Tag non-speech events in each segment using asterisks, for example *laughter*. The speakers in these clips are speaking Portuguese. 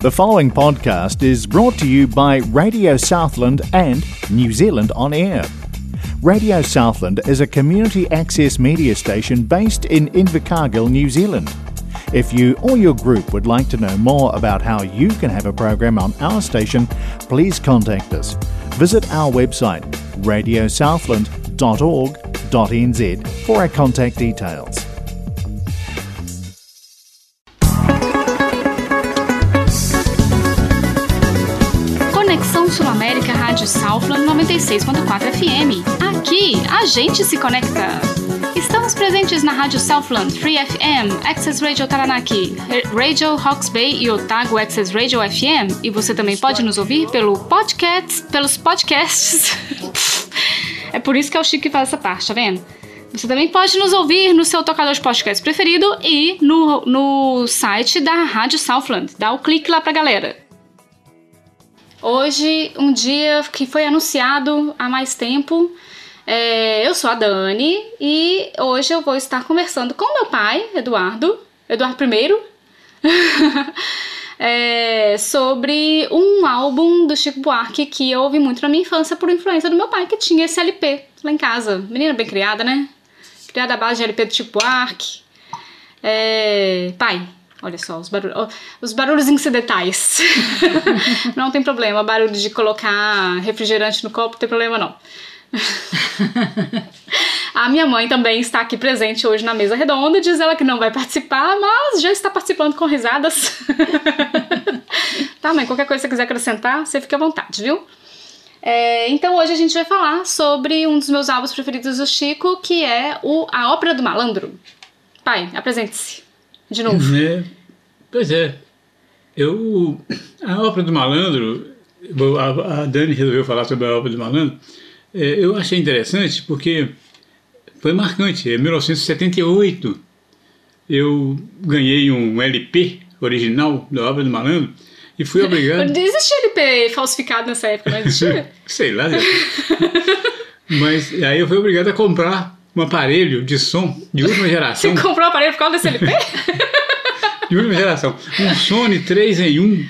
The following podcast is brought to you by Radio Southland and New Zealand On Air. Radio Southland is a community access media station based in Invercargill, New Zealand. If you or your group would like to know more about how you can have a program on our station, please contact us. Visit our website radiosouthland.org.nz for our contact details. Southland 96.4 FM. Aqui a gente se conecta. Estamos presentes na Rádio Southland, Free FM, Access Radio Taranaki, Radio Hawks Bay e Otago Access Radio FM. E você também pode nos ouvir pelo podcast, pelos podcasts. *laughs* é por isso que é o Chico que faz essa parte, tá vendo? Você também pode nos ouvir no seu tocador de podcast preferido e no, no site da Rádio Southland. Dá o clique lá pra galera. Hoje, um dia que foi anunciado há mais tempo. É, eu sou a Dani e hoje eu vou estar conversando com meu pai, Eduardo, Eduardo I, *laughs* é, sobre um álbum do Chico Buarque que eu ouvi muito na minha infância por influência do meu pai, que tinha esse LP lá em casa. Menina bem criada, né? Criada à base de LP do Chico Buarque. É, pai, Olha só, os barulhos, os barulhos incidentais. *laughs* não tem problema, barulho de colocar refrigerante no copo, não tem problema não. *laughs* A minha mãe também está aqui presente hoje na mesa redonda, diz ela que não vai participar, mas já está participando com risadas. *laughs* tá, mãe, qualquer coisa que você quiser acrescentar, você fica à vontade, viu? É, então hoje a gente vai falar sobre um dos meus álbuns preferidos do Chico, que é o A Ópera do Malandro. Pai, apresente-se de novo. É, pois é. Eu, a Ópera do Malandro, a, a Dani resolveu falar sobre a Ópera do Malandro, é, eu achei interessante porque foi marcante. Em 1978, eu ganhei um LP original da Ópera do Malandro e fui obrigado. Não existia LP falsificado nessa época, não existia? *laughs* Sei lá. Mas aí eu fui obrigado a comprar um aparelho de som de última geração. Você comprou um aparelho por causa desse LP? *laughs* de última geração. Um Sony 3 em 1.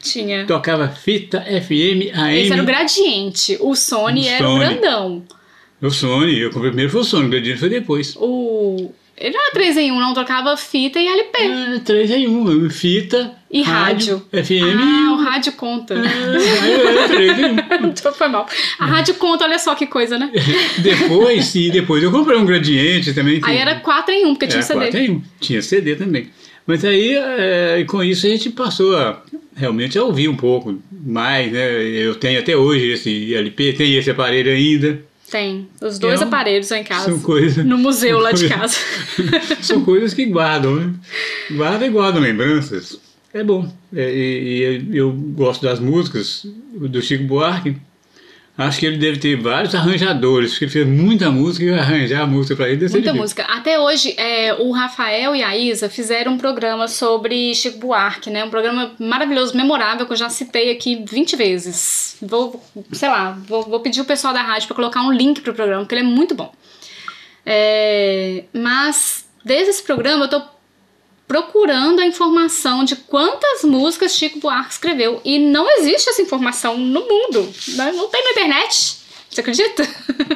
Tinha. Tocava fita FM AM. Esse era o gradiente. O Sony O era o grandão. O Sony, eu comprei primeiro foi o Sony, o gradiente foi depois. O. Ele não era 3 em 1, não. Trocava fita e LP. É, 3 em 1, fita, E rádio. FM Ah, o rádio conta. É, 3 em 1. *laughs* Então foi mal. A rádio conta, olha só que coisa, né? *laughs* Depois, sim, depois eu comprei um gradiente também. Aí era 4 em 1, porque tinha Era CD. 4 em 1. Tinha CD também. Mas aí, é, com isso, a gente passou a realmente a ouvir um pouco mais, né? Eu tenho até hoje esse LP, tenho esse aparelho ainda. Tem. Os dois É um- aparelhos lá em casa. São coisas. No museu lá de são casa. *laughs* São coisas que guardam, né? Guardam e guardam lembranças. É bom. É, e, e eu gosto das músicas do Chico Buarque. Acho que ele deve ter vários arranjadores, porque ele fez muita música e arranjar a música para ele Muita música. Até hoje, é, o Rafael e a Isa fizeram um programa sobre Chico Buarque, né? Um programa maravilhoso, memorável, que eu já citei aqui 20 vezes. Vou, sei lá, vou, vou pedir o pessoal da rádio para colocar um link pro programa, porque ele é muito bom. É, mas, desde esse programa, eu tô procurando a informação de quantas músicas Chico Buarque escreveu. E não existe essa informação no mundo. né? Não tem na internet. Você acredita?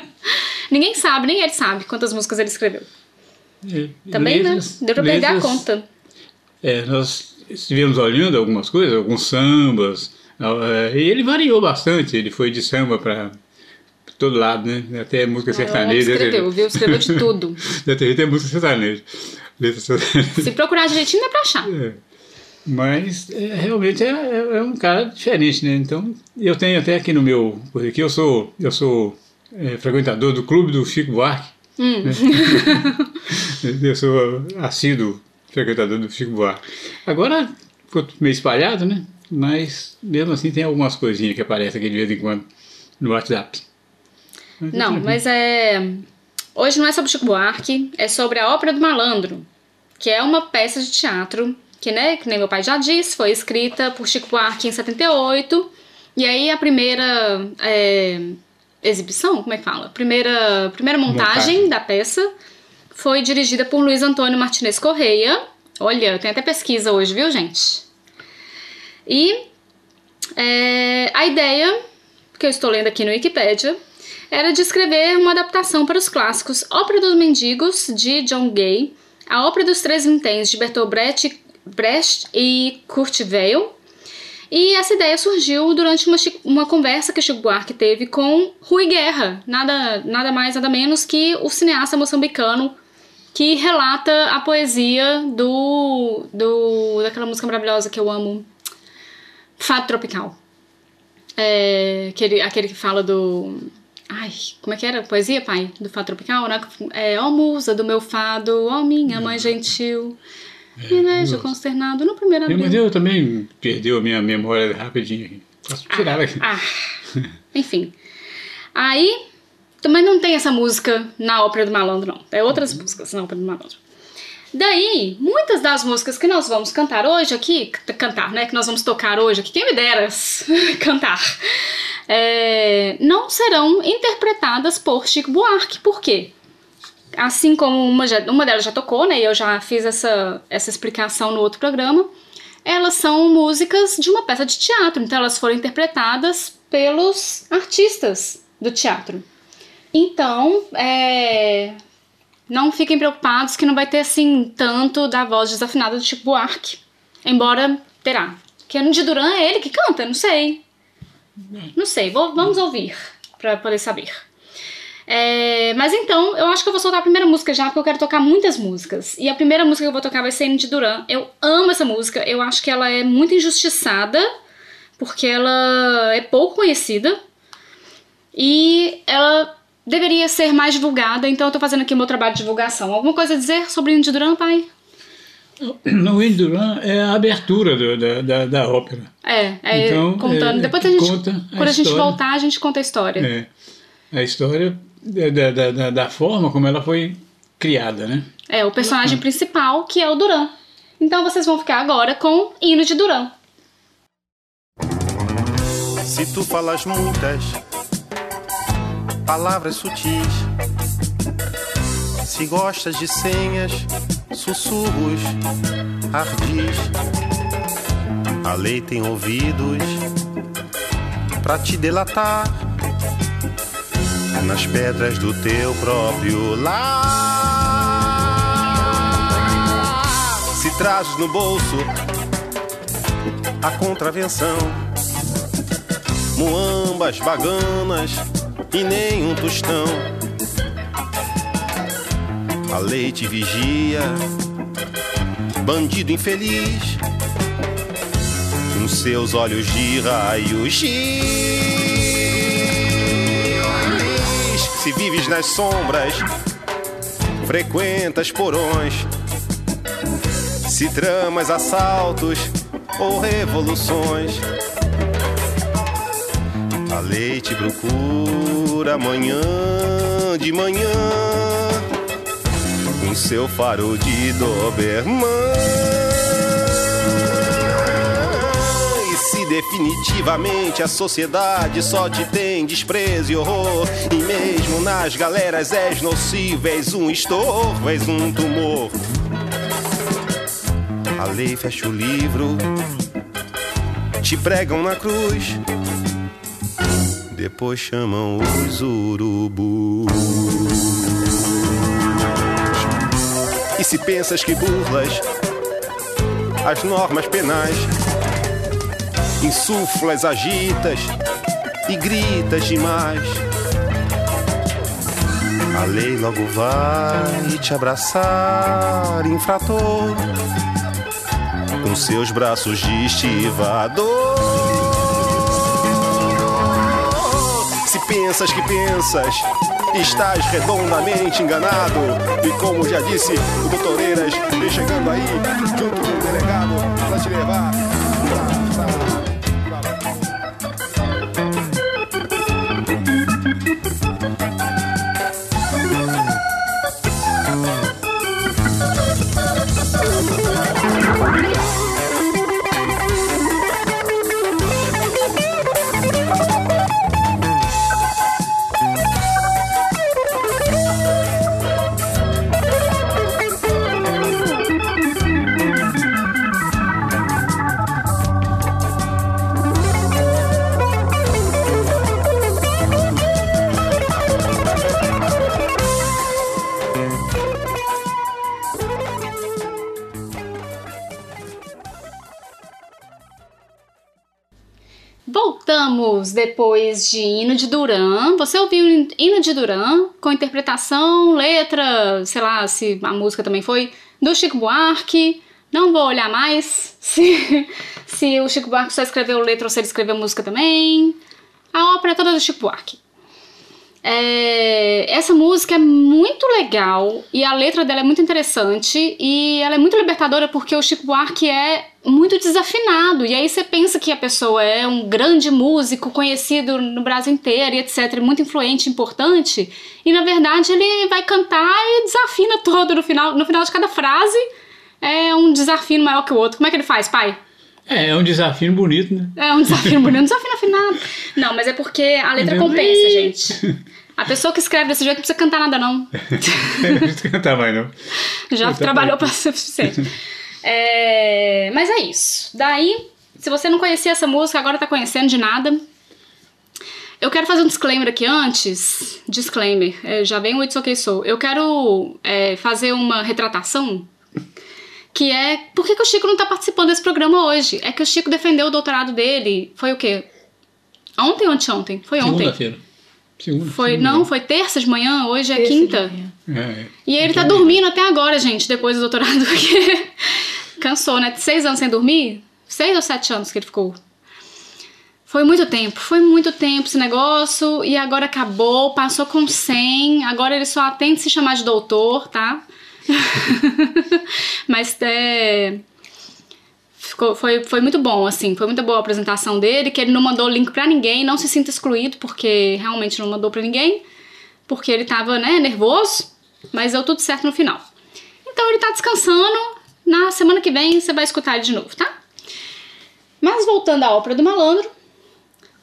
*laughs* Ninguém sabe, nem ele sabe quantas músicas ele escreveu. É, Também, letras- né? Deu pra perder a letras- conta. É, nós estivemos olhando algumas coisas, alguns sambas, é, e ele variou bastante, ele foi de samba para todo lado, né? Até música Ah, sertaneja. escreveu, viu? Escreveu de tudo. *laughs* Até música sertaneja. Letra. Se procurar direitinho, dá pra achar. É. Mas é, realmente é, é- é um cara diferente, né? Então, eu tenho até aqui no meu. Porque eu sou, eu sou é, frequentador do clube do Chico Buarque. Hum. né? *laughs* eu sou assíduo frequentador do Chico Buarque. Agora ficou meio espalhado, né? Mas mesmo assim tem algumas coisinhas que aparecem aqui de vez em quando no WhatsApp. Mas Não, mas é. Hoje não é sobre Chico Buarque, é sobre a Ópera do Malandro, que é uma peça de teatro que, né, que nem meu pai já disse, foi escrita por Chico Buarque em 78. E aí a primeira é, exibição, como é que fala? Primeira, primeira montagem, Montagem. da peça foi dirigida por Luiz Antônio Martinez Correia. Olha, tem até pesquisa hoje, viu, gente? E é, a ideia, que eu estou lendo aqui no Wikipedia, era de escrever uma adaptação para os clássicos Ópera dos Mendigos, de John Gay, A Ópera dos Três Vinténs, de Bertolt Brecht, Brecht e Kurt Weill, e essa ideia surgiu durante uma, uma conversa que Chico Buarque teve com Rui Guerra, nada, nada mais, nada menos que o cineasta moçambicano que relata a poesia do, do daquela música maravilhosa que eu amo, Fado Tropical. É, aquele, aquele que fala do. Ai, como é que era? Poesia, pai? Do Fado Tropical, né? É, ó musa do meu fado, ó minha mãe gentil. É, me vejo consternado no primeiro abril. Mas eu também perdeu a minha memória rapidinho. Posso tirar aqui. Ah, *laughs* enfim. Aí, também não tem essa música na Ópera do Malandro, não. É outras uhum. músicas na Ópera do Malandro. Daí, muitas das músicas que nós vamos cantar hoje aqui, cantar, né? Que nós vamos tocar hoje aqui, quem me dera *laughs* cantar, é, não serão interpretadas por Chico Buarque. Por quê? assim como uma, já, uma delas já tocou, né? E eu já fiz essa, essa explicação no outro programa. Elas são músicas de uma peça de teatro, então elas foram interpretadas pelos artistas do teatro. Então, é, não fiquem preocupados que não vai ter assim tanto da voz desafinada do Chico Buarque, embora terá. Que no de Duran é ele que canta, não sei. Não sei, vou, vamos ouvir para poder saber. É, mas então, eu acho que eu vou soltar a primeira música já, porque eu quero tocar muitas músicas. E a primeira música que eu vou tocar vai ser de Duran. Eu amo essa música, eu acho que ela é muito injustiçada, porque ela é pouco conhecida. E ela deveria ser mais divulgada, então eu tô fazendo aqui o meu trabalho de divulgação. Alguma coisa a dizer sobre Indy Duran, pai? No Indy Duran é a abertura do, da, da, da, ópera. É, é então, contando. É, Depois a gente, conta a quando a gente voltar, a gente conta a história. É, a história da, da, da, da forma como ela foi criada, né? É, o personagem principal, que é o Duran. Então vocês vão ficar agora com Hino de Duran. Se tu falas muitas palavras sutis, se gostas de senhas, sussurros, ardis, a lei tem ouvidos para te delatar nas pedras do teu próprio lar. Se trazes no bolso a contravenção, muambas, baganas e nem um tostão. A lei te vigia, bandido infeliz, com seus olhos de raio-x. se vives nas sombras, frequentas porões, se tramas assaltos ou revoluções. A lei te procura amanhã de manhã, com seu farol de Doberman. definitivamente a sociedade só te tem desprezo e horror. E mesmo nas galeras és nocivo, és um estorvo, és um tumor. A lei fecha o livro, te pregam na cruz, depois chamam os urubus. E se pensas que burlas as normas penais, insuflas, agitas e gritas demais. A lei logo vai te abraçar, infrator, com seus braços de estivador. Pensas que pensas, estás redondamente enganado. E como já disse o doutor Eiras, vem chegando aí, junto com o delegado, pra te levar pra, pra depois de Hino de Duran. Você ouviu Hino de Duran com interpretação, letra, sei lá se a música também foi, do Chico Buarque. Não vou olhar mais *laughs* se, se o Chico Buarque só escreveu letra ou se ele escreveu música também. A ópera é toda do Chico Buarque. É, essa música é muito legal e a letra dela é muito interessante e ela é muito libertadora porque o Chico Buarque é muito desafinado e aí você pensa que a pessoa é um grande músico conhecido no Brasil inteiro e etc, muito influente, importante e na verdade ele vai cantar e desafina *laughs* todo no final, no final de cada frase é um desafio maior que o outro. Como é que ele faz, pai? É, é um desafio bonito, né? É um desafio bonito, um desafio afinado. Não, mas é porque a letra compensa, gente. A pessoa que escreve desse jeito não precisa cantar nada, não. *laughs* não precisa cantar mais, não. Já trabalhou para ser suficiente. É, mas é isso. Daí, se você não conhecia essa música, agora tá conhecendo de nada. Eu quero fazer um disclaimer aqui antes. Disclaimer, é, já vem o It's Okay Soul. Eu quero é, fazer uma retratação que é por que, que o Chico não tá participando desse programa hoje? É que o Chico defendeu o doutorado dele. Foi o quê? Ontem ou anteontem? Foi ontem. Segunda-feira. Segunda, Foi, segunda. não, foi terça de manhã, hoje é Terça quinta. É, é. E ele tá Então, dormindo até agora, gente, depois do doutorado, *laughs* porque cansou, né? Seis anos sem dormir? Seis ou sete anos que ele ficou. Foi muito tempo, foi muito tempo esse negócio, e agora acabou, passou com 100, agora ele só tem de se chamar de doutor, tá? *laughs* Mas é. Ficou, foi, foi muito bom, assim, foi muito boa a apresentação dele, que ele não mandou link pra ninguém, não se sinta excluído, porque realmente não mandou pra ninguém, porque ele tava, né, nervoso, mas deu tudo certo no final. Então ele tá descansando, na semana que vem você vai escutar ele de novo, tá? Mas voltando à ópera do malandro.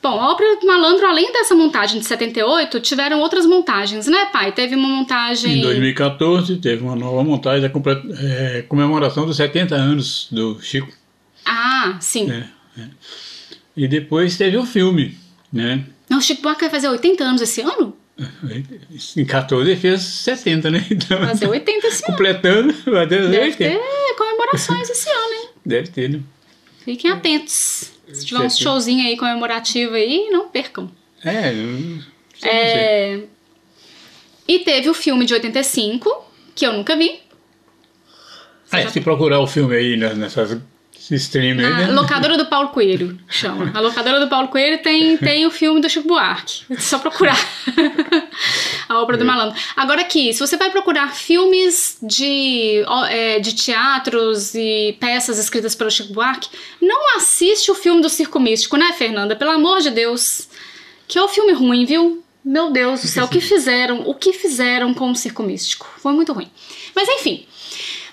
Bom, a ópera do malandro, além dessa montagem de 78, tiveram outras montagens, né, pai? Teve uma montagem. Em 2014 teve uma nova montagem da é, comemoração dos 70 anos do Chico. Ah, sim. né? É. E depois teve o filme, né? Não, o Chico Buarque vai fazer 80 anos esse ano? Em 14 ele fez 70, né? Então, Vai fazer 80 esse ano. completando, vai ter Deve 80. ter comemorações esse ano, hein? Deve ter, né? Fiquem atentos. Se tiver uns Certo. showzinho aí comemorativo aí, não percam. É, eu. É... E teve o filme de 85, que eu nunca vi. Ah, se procurar o filme aí né, nessas stream aí, A né? locadora do Paulo Coelho, chama. A locadora do Paulo Coelho tem, tem o filme do Chico Buarque. É só procurar. *laughs* a obra do malandro. Agora aqui, se você vai procurar filmes de, é, de teatros e peças escritas pelo Chico Buarque, não assiste o filme do Circo Místico, né, Fernanda? Pelo amor de Deus. Que é o filme ruim, viu? Meu Deus do céu, o que *laughs* fizeram? O que fizeram com o Circo Místico? Foi muito ruim. Mas enfim,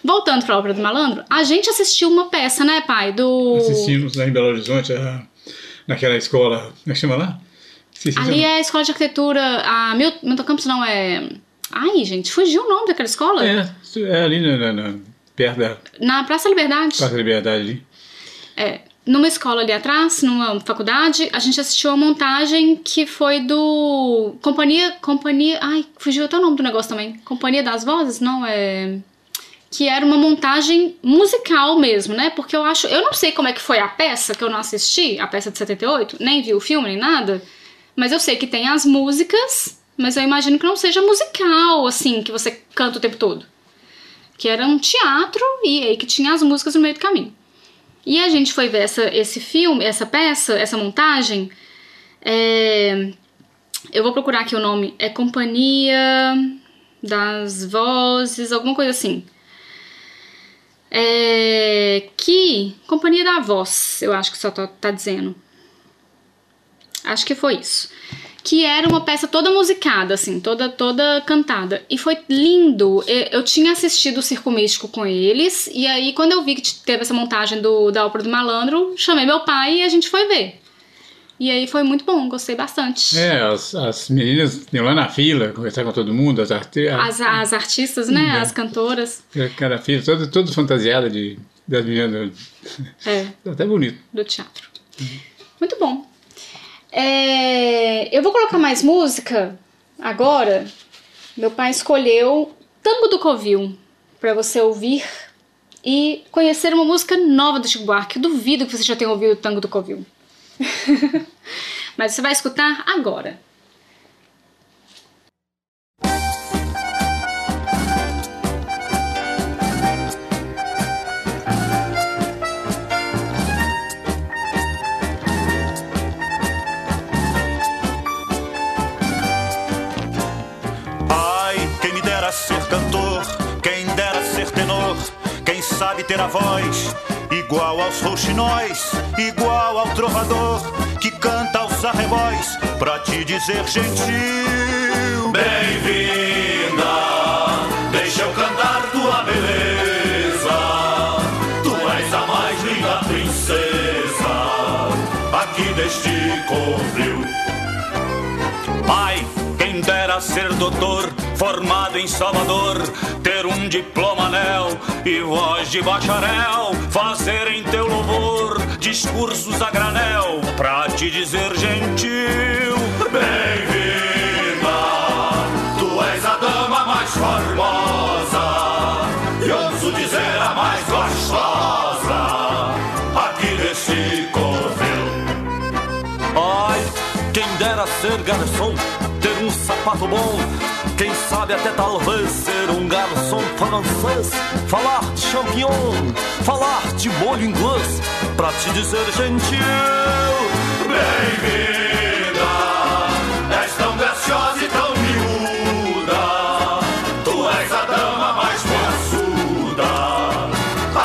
voltando pra obra do malandro, a gente assistiu uma peça, né, pai? Do. Assistimos lá em Belo Horizonte, a- naquela escola, como é que chama lá? Ali é a escola de arquitetura. A Mil- Milton Campos não é. Ai, gente, fugiu o nome daquela escola? É, é ali na, na- na- perto da Na Praça da Liberdade. Praça da Liberdade ali. É. Numa escola ali atrás, numa faculdade, a gente assistiu a montagem que foi do. Companhia. Companhia. Ai, fugiu até o nome do negócio também. Companhia das Vozes? Não, é. Que era uma montagem musical mesmo, né? Porque eu acho. Eu não sei como é que foi a peça, que eu não assisti, a peça de 78, nem vi o filme nem nada. Mas eu sei que tem as músicas, mas eu imagino que não seja musical, assim, que você canta o tempo todo. Que era um teatro e aí que tinha as músicas no meio do caminho. E a gente foi ver essa, esse filme, essa peça, essa montagem. é, Eu vou procurar aqui o nome. É Companhia das Vozes, alguma coisa assim. É... Que. Companhia da Voz, eu acho que só tá, tá dizendo. Acho que foi isso. Que era uma peça toda musicada, assim, toda toda cantada. E foi lindo. Eu, eu tinha assistido o Circo Místico com eles, e aí quando eu vi que teve essa montagem do, da Ópera do Malandro, chamei meu pai e a gente foi ver. E aí foi muito bom, gostei bastante. É, as, as meninas iam lá na fila, conversar com todo mundo, as artistas. As, as artistas, né? As cantoras. Cada fila, toda, toda fantasiada de, das meninas. É. *laughs* Até bonito. do teatro. Muito bom. É, eu vou colocar mais música agora. Meu pai escolheu Tango do Covil para você ouvir e conhecer uma música nova do Chico Buarque. Eu duvido que você já tenha ouvido Tango do Covil. *laughs* Mas você vai escutar agora. ser cantor, quem dera ser tenor, quem sabe ter a voz igual aos rouxinóis, igual ao trovador que canta aos arrebóis pra te dizer gentil. Bem-vinda, deixa eu cantar tua beleza. Tu és a mais linda princesa aqui deste covil. Quem dera ser doutor formado em Salvador, ter um diploma anel e voz de bacharel, fazer em teu louvor discursos a granel, pra te dizer gentil, bem-vinda, tu és a dama mais formosa, e ouço dizer a mais gostosa, aqui desse covil. Ai, quem dera ser garçom, sapato bom. Quem sabe até talvez ser um garçom francês, falar de champignon, falar de molho inglês, pra te dizer gentil, bem-vinda, és tão graciosa e tão miúda, tu és a dama mais maçuda,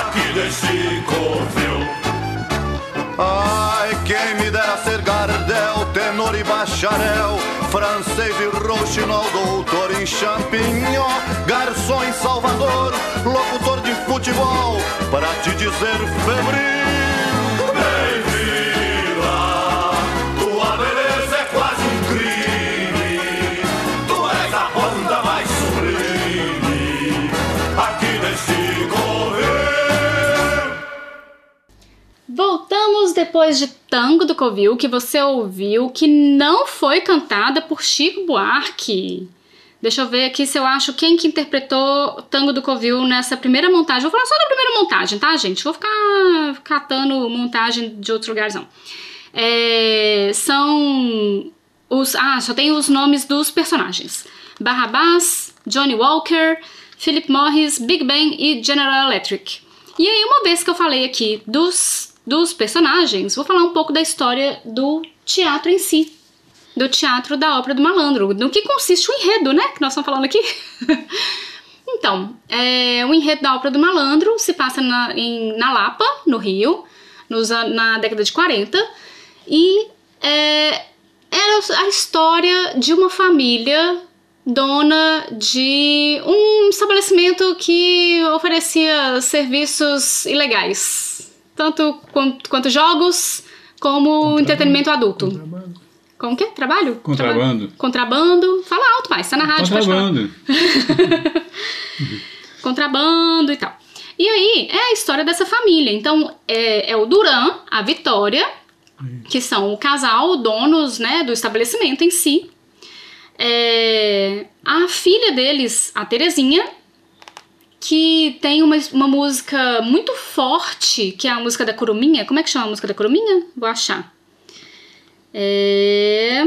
aqui deste covil. Ai, quem me dera ser gardel, tenor e bacharel francês e rouxinol, doutor em champignon, garçom em Salvador, locutor de futebol, para te dizer febril. Bem-vinda, tua beleza é quase um crime, tu és a banda mais sublime, aqui neste. Voltamos depois de Tango do Covil, que você ouviu, que não foi cantada por Chico Buarque. Deixa eu ver aqui se eu acho quem que interpretou Tango do Covil nessa primeira montagem. Vou falar só da primeira montagem, tá, gente? Vou ficar catando montagem de outros lugares, não. É, são os... Ah, só tem os nomes dos personagens. Barrabás, Johnny Walker, Philip Morris, Big Ben e General Electric. E aí, uma vez que eu falei aqui dos dos personagens, vou falar um pouco da história do teatro em si, do teatro da ópera do malandro, no que consiste o enredo, né, que nós estamos falando aqui. *laughs* então, é, o enredo da ópera do malandro se passa na, em, na Lapa, no Rio, nos, na década de 40, e é, era a história de uma família dona de um estabelecimento que oferecia serviços ilegais tanto quanto, quanto jogos como Contrabando. entretenimento adulto. Contrabando. Como que? Trabalho? Contrabando. Contrabando. Fala alto, mais. Tá na rádio, Contrabando. *laughs* Contrabando e tal. E aí, é a história dessa família. Então, é, é o Duran, a Vitória, que são o casal, donos né, do estabelecimento em si. É, a filha deles, a Terezinha, que tem uma, uma música muito forte, que é a música da Curuminha. Como é que chama a música da Curuminha? Vou achar. É...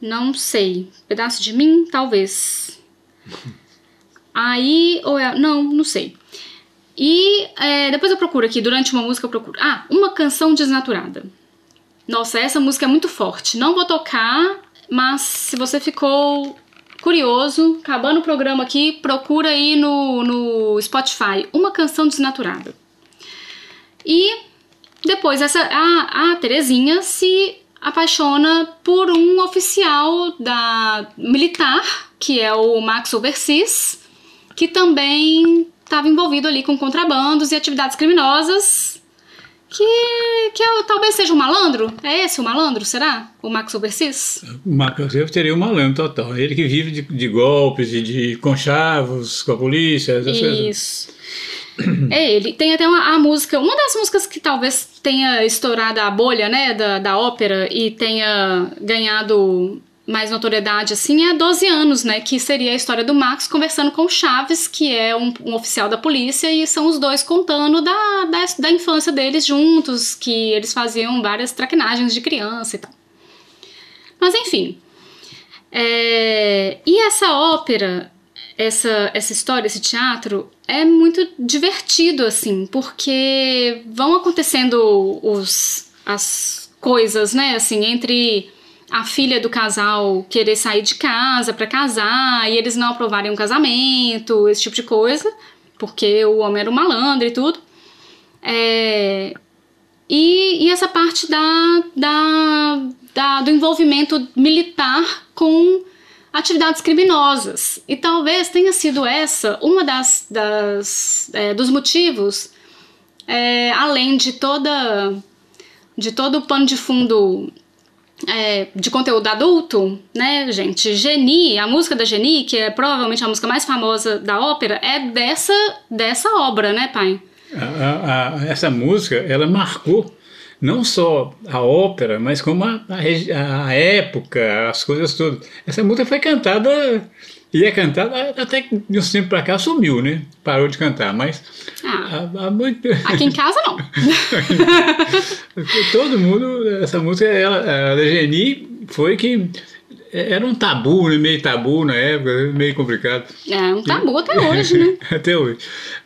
Não sei. Pedaço de mim? Talvez. *laughs* Aí, ou é... Não, não sei. E é, depois eu procuro aqui, durante uma música eu procuro. Ah, uma canção desnaturada. Nossa, essa música é muito forte. Não vou tocar, mas se você ficou curioso, acabando o programa aqui, procura aí no, no Spotify uma canção desnaturada. E depois essa a, a Terezinha se apaixona por um oficial da militar, que é o Max Overseas, que também estava envolvido ali com contrabandos e atividades criminosas que, que é, talvez seja um malandro? É esse o malandro, será? O Max Overseas? O Max Overseas teria um malandro total. Ele que vive de, de golpes e de, conchavos com a polícia. Isso. É ele. Tem até uma, a música, uma das músicas que talvez tenha estourado a bolha, né, da, da ópera e tenha ganhado mais notoriedade assim é 12 anos, né? Que seria a história do Max conversando com o Chaves, que é um, um oficial da polícia, e são os dois contando da, da, da, infância deles juntos, que eles faziam várias traquinagens de criança e tal. Mas enfim. É, e essa ópera, essa, essa história, esse teatro, é muito divertido, assim, porque vão acontecendo os, as coisas, né? Assim, entre a filha do casal querer sair de casa para casar e eles não aprovarem um casamento, esse tipo de coisa, porque o homem era um malandro e tudo. É, e, e, essa parte da, da, da, do envolvimento militar com atividades criminosas. E talvez tenha sido essa uma das, das é, dos motivos, é, além de toda de todo o pano de fundo é, de conteúdo adulto, né, gente? Geni, a música da Geni, que é provavelmente a música mais famosa da ópera, é dessa, dessa obra, né, pai? A, a, essa música, ela marcou não só a ópera, mas como a, a, a época, as coisas todas. Essa música foi cantada e é cantada até que de um tempo para cá sumiu, né? Parou de cantar, mas. Ah, a, a muito... *laughs* Aqui em casa não. *laughs* Todo mundo, essa música, ela, a da Geni foi que era um tabu, né? meio tabu na época, meio complicado. É um tabu até hoje, né? *laughs* até hoje.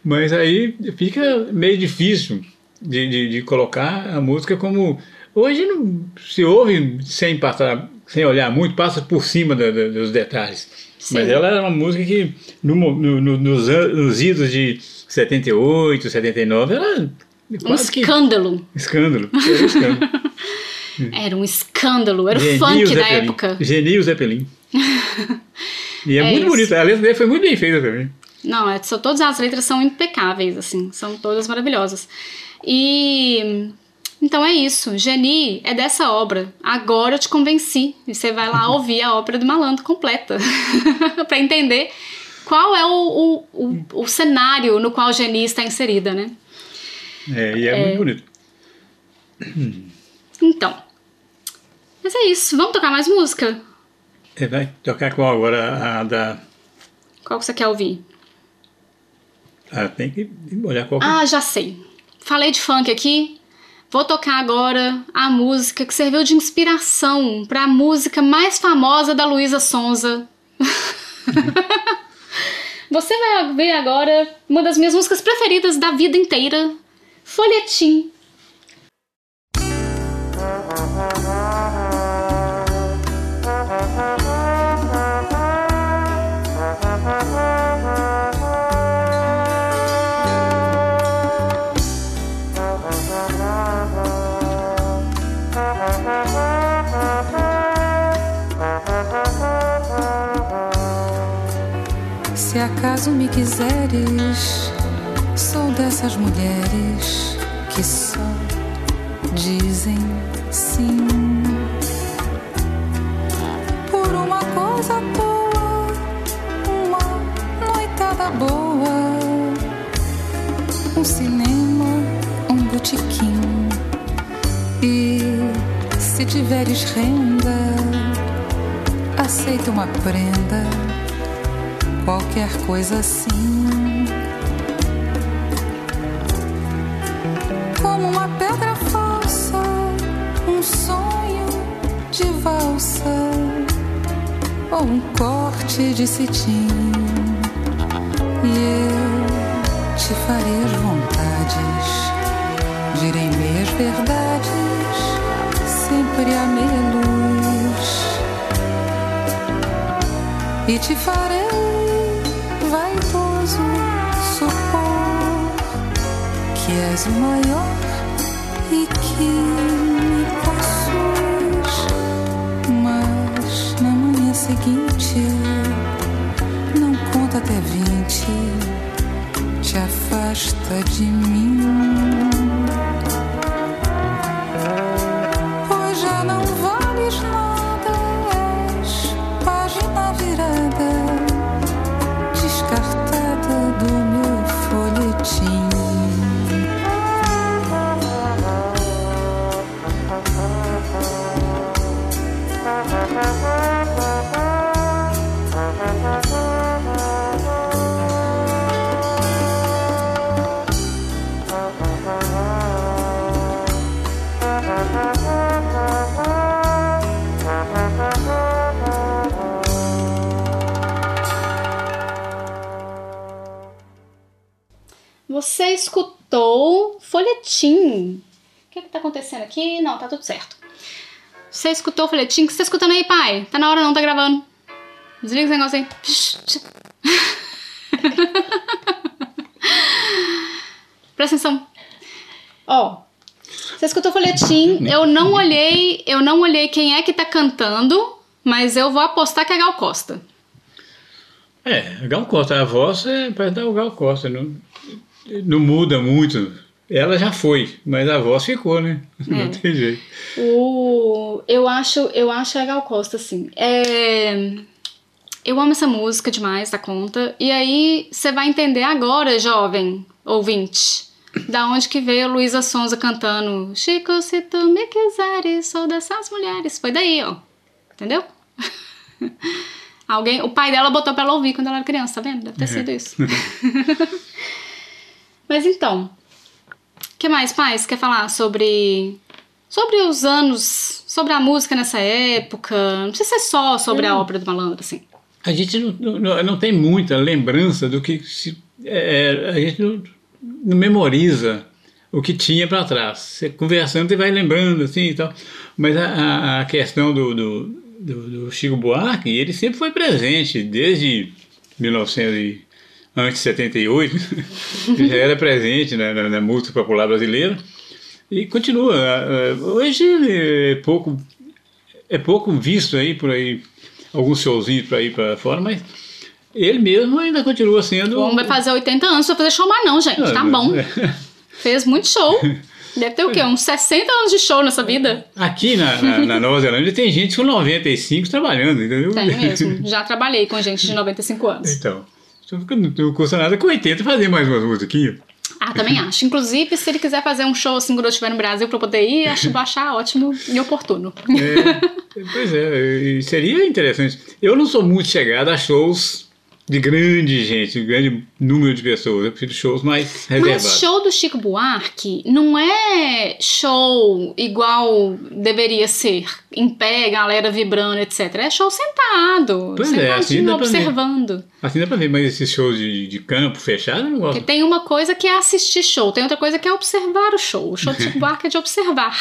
Mas aí fica meio difícil de, de, de, colocar a música como. Hoje não se ouve sem passar, sem olhar muito, passa por cima da, da, dos detalhes. Sim. Mas ela era uma música que no, no, no, nos, nos idos de 78, 79, era. Um escândalo. Que... Escândalo. Era um escândalo. *laughs* era um escândalo, era o funk da época. Genio Zeppelin. *laughs* e é, é muito bonito. A letra dele foi muito bem feita também. Não, é, são, todas as letras são impecáveis, assim, são todas maravilhosas. E então é isso. Geni é dessa obra. Agora eu te convenci. E você vai lá ouvir a ópera do malandro completa *laughs* para entender qual é o, o, o, o, cenário no qual Geni está inserida, né? É, e é, é... muito bonito. *clears throat* Então. Mas é isso. Vamos tocar mais música? Você vai tocar qual agora? A da. Qual que você quer ouvir? Ah, tem que olhar qual. Ah, já sei. Falei de funk aqui, vou tocar agora a música que serviu de inspiração para a música mais famosa da Luísa Sonza. *laughs* Você vai ver agora uma das minhas músicas preferidas da vida inteira, Folhetim, acaso me quiseres, sou dessas mulheres que só dizem sim. Por uma coisa boa, uma noitada boa, um cinema, um botequim. E se tiveres renda, aceita uma prenda qualquer coisa assim. Como uma pedra falsa, um sonho de valsa ou um corte de cetim. E eu te farei as vontades, direi meias verdades, sempre a meia luz. E te farei és o maior e que me possuis. Mas na manhã seguinte, não conta até vinte, te afasta de mim. O que que tá acontecendo aqui? Não, tá tudo certo. Você escutou o folhetim? O que você tá escutando aí, pai? Tá na hora não, tá gravando. Desliga esse negócio aí. *laughs* Presta atenção. Ó, você escutou o folhetim, eu não olhei, eu não olhei quem é que tá cantando, mas eu vou apostar que é Gal Costa. É, Gal Costa, a voz é para dar o Gal Costa, não, não muda muito. Ela já foi, mas a voz ficou, né? *laughs* Não tem jeito. O, eu acho, eu acho a Gal Costa assim. É, eu amo essa música demais da conta. E aí você vai entender agora, jovem ouvinte, da onde que veio a Luísa Sonza cantando Chico, se tu me quiseres, sou dessas mulheres. Foi daí, ó. Entendeu? *laughs* Alguém, o pai dela botou pra ela ouvir quando ela era criança, tá vendo? Deve ter sido isso. *laughs* Mas então, que mais, pais? Quer falar sobre sobre os anos, sobre a música nessa época? Não precisa ser só sobre a ópera do malandro, assim. A gente não, não, não tem muita lembrança do que se. é, a gente não, não memoriza o que tinha para trás. Você conversando, você vai lembrando assim e tal. Mas a- a, questão do, do, do, do Chico Buarque, ele sempre foi presente, desde 1900 e, antes de 78, ele *laughs* já era presente na, na, na música popular brasileira e continua. Hoje é pouco, é pouco visto aí por aí, alguns showzinhos para ir para fora, mas ele mesmo ainda continua sendo. O homem vai fazer 80 anos, não vai fazer show mais não, gente. Ah, Tá mas- bom. Fez muito show. *laughs* Deve ter o quê? Uns 60 anos de show nessa vida? Aqui na, na, na Nova Zelândia tem gente com 95 trabalhando, entendeu? Tem mesmo. Já trabalhei com gente de 95 anos. Então, não custa nada com 80 fazer mais umas musiquinhas. Ah, também *laughs* acho. Inclusive, se ele quiser fazer um show assim quando eu estiver no Brasil pra eu poder ir, acho *laughs* achar ótimo e oportuno. É, pois é, seria interessante. Eu não sou muito chegado a shows de grande gente, de grande número de pessoas. Eu prefiro shows mais reservados. Mas show do Chico Buarque não é show igual deveria ser, em pé, galera vibrando, etc. É show sentado, Pois é, assim sentadinho, dá ver. observando. Assim dá pra ver, mas esses shows de, de campo fechado eu não gosto. Porque tem uma coisa que é assistir show, tem outra coisa que é observar o show. O show do Chico *laughs* Buarque é de observar.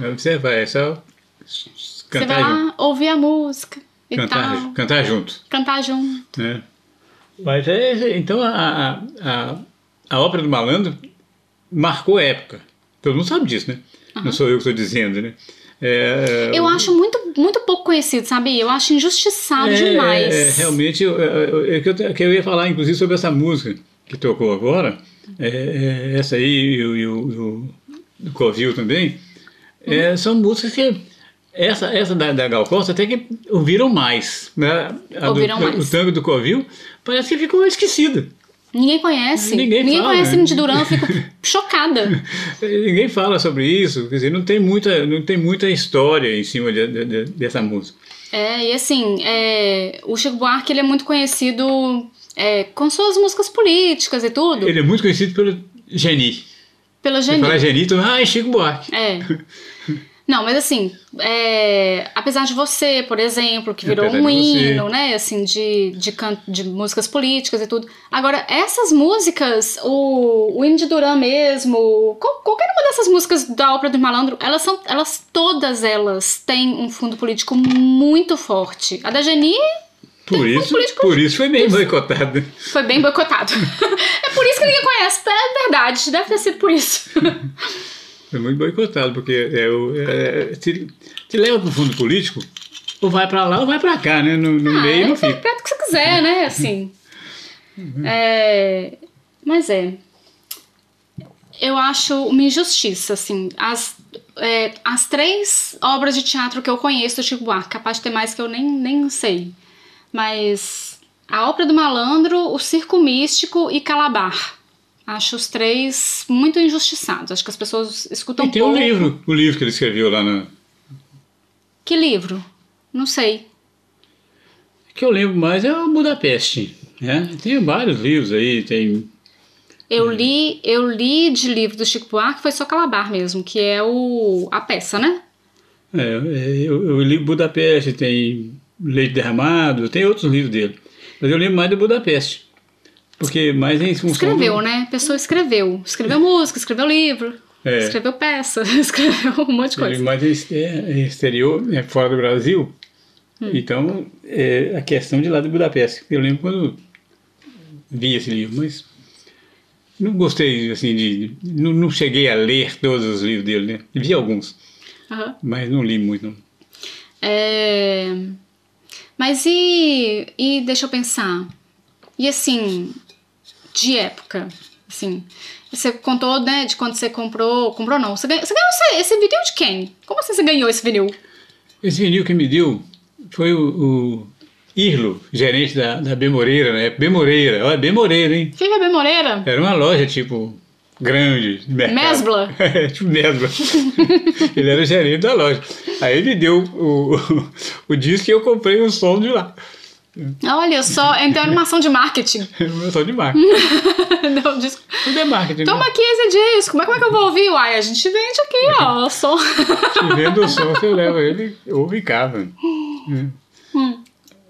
É observar, é só Você cantar vai junto. lá, ouvir a música e Cantar, tal. cantar junto. Cantar junto. né? Mas é, então a, a, a, ópera do malandro marcou época. Todo mundo sabe disso, né? Não sou eu que estou dizendo, né? É, Eu acho muito, muito pouco conhecido, sabia? Eu acho injustiçado é, demais. é, realmente, eu, eu, eu, que eu, ia falar, inclusive, sobre essa música que tocou agora, é, é, essa aí e o, Covil também, é, são músicas que. Essa, essa da, da Gal Costa até que ouviram mais. Né? A do- Ouviram mais. O tango do Covil parece que ficou esquecida. Ninguém conhece. Ninguém fala, conhece né? Indy Duran, eu fico *laughs* chocada. Ninguém fala sobre isso, quer dizer, não tem muita, não tem muita história em cima de- de- de- dessa música. É, e assim, é, o Chico Buarque ele é muito conhecido é, com suas músicas políticas e tudo, Ele é muito conhecido pelo Geni. pela Você Geni. fala Geni, tu, ah, é Chico Buarque. É. *laughs* Não, mas assim, é, apesar de você, por exemplo, que virou Apesar um hino, né, assim, de, de, can- de músicas políticas e tudo. Agora, essas músicas, o, o hino de Duran mesmo, qual- qualquer uma dessas músicas da Ópera do Malandro, elas são, elas, todas elas têm um fundo político muito forte. A da Geni Por isso, por isso foi bem boicotado. foi bem boicotado. *laughs* é por isso que ninguém conhece, é verdade, deve ter sido por isso. *laughs* Foi muito boicotado, porque é, o- é, se, se leva para o fundo político, ou vai para lá ou vai para cá, né? No, no Ah, meio não fica. interpreta o que você quiser, né? *laughs* Assim. É, mas é. Eu acho uma injustiça, assim. As, é, as três obras de teatro que eu conheço do Chico Buarque, capaz de ter mais que eu nem, nem sei. Mas a Ópera do Malandro, o Circo Místico e Calabar. Acho os três muito injustiçados. Acho que as pessoas escutam E tem pouco. o livro, o livro que ele escreveu lá na. Que livro? Não sei. que eu lembro mais é o Budapeste. Né? Tem vários livros aí, tem Eu li, eu li de livro do Chico Buarque, foi só Calabar mesmo, que é o a peça, né? É, é, eu, eu li Budapeste, tem Leite Derramado, tem outros livros dele. Mas eu lembro mais do Budapeste. Porque mais em função Escreveu, do... né? A pessoa escreveu. Escreveu música, escreveu livro, É. escreveu peça, *laughs* escreveu um monte de coisa. em exter- em exterior, é, fora do Brasil. Hum. Então, é, a questão de lá de Budapeste. Eu lembro quando vi esse livro, mas não gostei, assim, de... Não, não cheguei a ler todos os livros dele, né? Vi alguns, Aham. mas não li muito, não. É... Mas e, e deixa eu pensar. E assim, de época, assim, você contou, né, de quando você comprou, comprou não, você ganhou, você ganhou esse, esse vinil de quem? Como assim você ganhou esse vinil? Esse vinil que me deu foi o, o Irlo, gerente da, da B Moreira, né? B Moreira, olha, B Moreira, hein? Quem é B Moreira? Era uma loja, tipo, grande. Mesbla? *laughs* É, tipo Mesbla. *laughs* ele era o gerente da loja. Aí ele deu o, o, *laughs* o disco e eu comprei o som de lá. Olha só, então era uma ação de marketing. *laughs* O som de marketing. *laughs* Não, disco. Tudo é marketing. Toma né? aqui esse disco, mas como é que eu vou ouvir? Uai, a gente vende aqui, ó, o som. Se vendo o som, você leva ele, ouve em casa. Hum.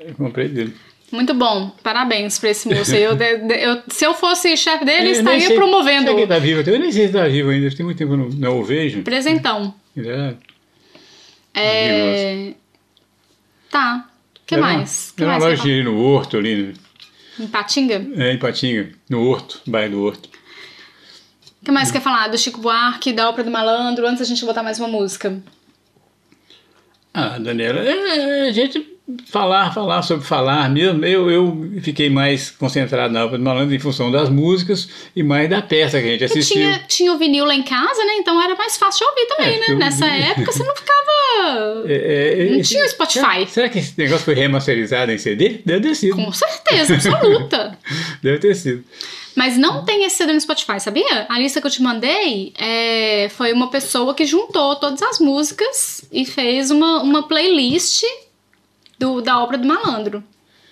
Eu comprei dele. Muito bom, parabéns pra esse moço. Eu, eu- se eu fosse chefe dele, Eu estaria sei- promovendo. Que ele tá vivo? Eu nem sei se tá vivo ainda. Tem muito tempo que eu não, não o vejo. Presentão. Era- É... Tá. O que era uma- mais? que Era uma mais loja você ali no Horto, ali, né? Em Patinga? É, em Patinga, no Horto, bairro do Horto. O que mais você quer falar? Do Chico Buarque, da Ópera do Malandro, antes da gente botar mais uma música. Ah, Daniela, é, a gente falar, falar sobre falar mesmo. Eu, eu fiquei mais concentrado na obra do malandro em função das músicas e mais da peça que a gente E assistiu. tinha, tinha o vinil lá em casa, né? Então era mais fácil de ouvir também, É, né? Nessa época você não *laughs* ficava. É, é, Não esse- tinha o Spotify. Será, será que esse negócio foi remasterizado em CD? Deve ter sido. Com certeza, absoluta. *laughs* Deve ter sido. Mas não tem esse CD no Spotify, sabia? A lista que eu te mandei é, foi uma pessoa que juntou todas as músicas e fez uma, uma playlist do, da Ópera do Malandro.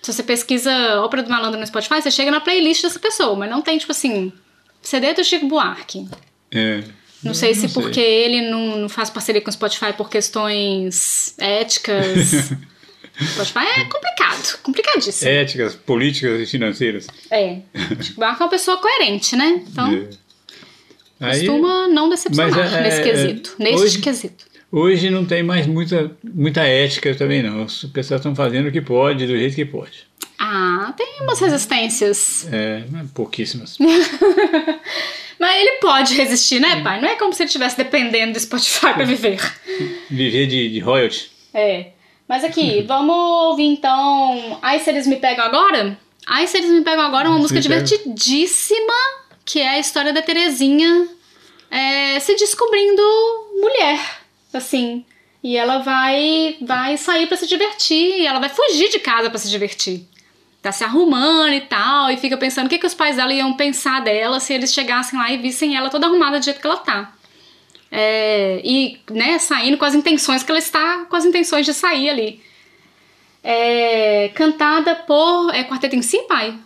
Se você pesquisa Ópera do Malandro no Spotify, você chega na playlist dessa pessoa, mas não tem, tipo assim, CD do Chico Buarque. É. Não sei se sei. porque ele não, não faz parceria com o Spotify por questões éticas. *laughs* Spotify é complicado, complicadíssimo. Éticas, políticas e financeiras. É. Chico Buarque é uma pessoa coerente, né? Então, É. Aí, costuma não decepcionar é- nesse é- quesito. Nesse hoje- quesito. Hoje não tem mais muita, muita ética também, não. As pessoas estão fazendo o que pode, do jeito que pode. Ah, tem umas resistências. É, mas pouquíssimas. *laughs* Mas ele pode resistir, né, pai? Não é como se ele estivesse dependendo do Spotify pra viver. Viver de, de royalty. É. Mas aqui, *laughs* vamos ouvir então. Ai, se eles me pegam agora? Ai, se eles me pegam agora é uma música divertidíssima, que é a história da Terezinha é, se descobrindo mulher, assim. E ela vai, vai sair pra se divertir, e ela vai fugir de casa pra se divertir. Tá se arrumando e tal, e fica pensando o que, que os pais dela iam pensar dela se eles chegassem lá e vissem ela toda arrumada do jeito que ela tá. É, e, né, saindo com as intenções que ela está com as intenções de sair ali. É, cantada por. É quarteto em si, pai?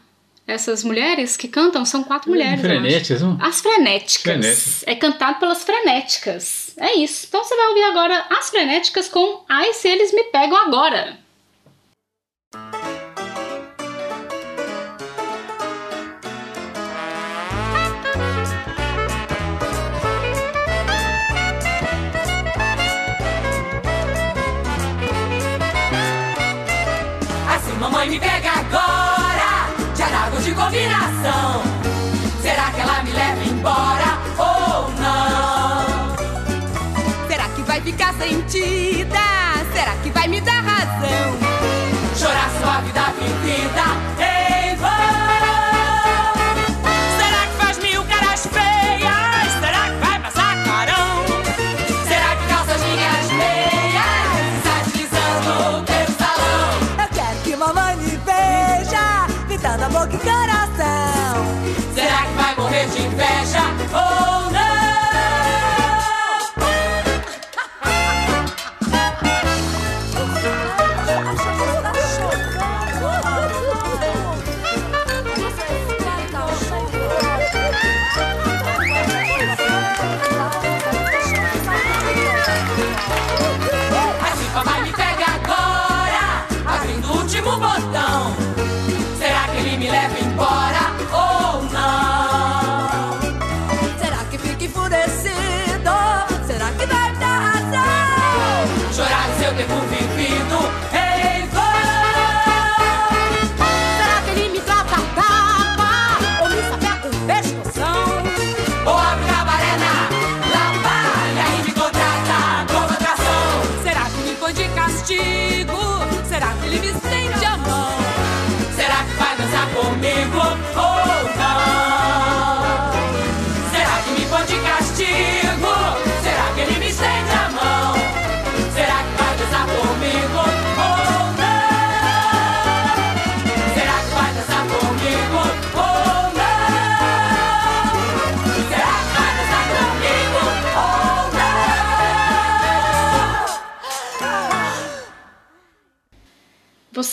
Essas mulheres que cantam são quatro mulheres. eu acho. Frenéticas, não? As frenéticas. Frenéticas. É cantado pelas frenéticas. É isso. Então você vai ouvir agora as frenéticas com Ai se eles me pegam agora. Assim mamãe me pega agora, te arago de combinação. Sentida? Será que vai me dar razão?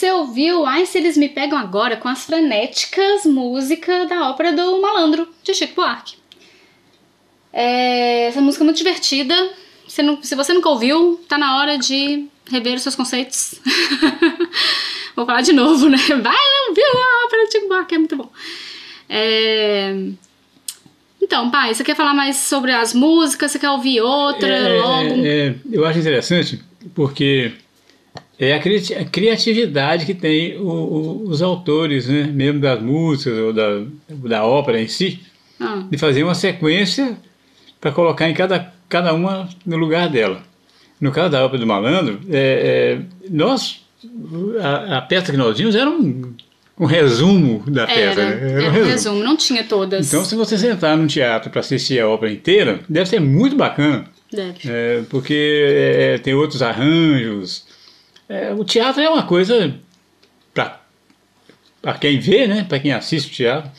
Você ouviu Ai Se Eles Me Pegam Agora com as frenéticas música da ópera do Malandro, de Chico Buarque. É, essa música é muito divertida. Você não- se você nunca ouviu, tá na hora de rever os seus conceitos. *laughs* Vou falar de novo, né? Vai ouvir a ópera do Chico Buarque, é muito bom. É, Então, pai, você quer falar mais sobre as músicas? Você quer ouvir outra É, logo? é, é, eu acho interessante porque é a, criati- a criatividade que tem o- o- os autores, né, mesmo das músicas ou da, da ópera em si, Ah. de fazer uma sequência para colocar em cada, cada uma no lugar dela. No caso da ópera do Malandro, é, é, nós a, a peça que nós vimos era um, um resumo da peça. Era, né? era um resumo, não tinha todas. Então, se você sentar num teatro para assistir a ópera inteira, deve ser muito bacana. Deve. É, porque é, tem outros arranjos. É, o teatro é uma coisa para quem vê, né? Para quem assiste o teatro,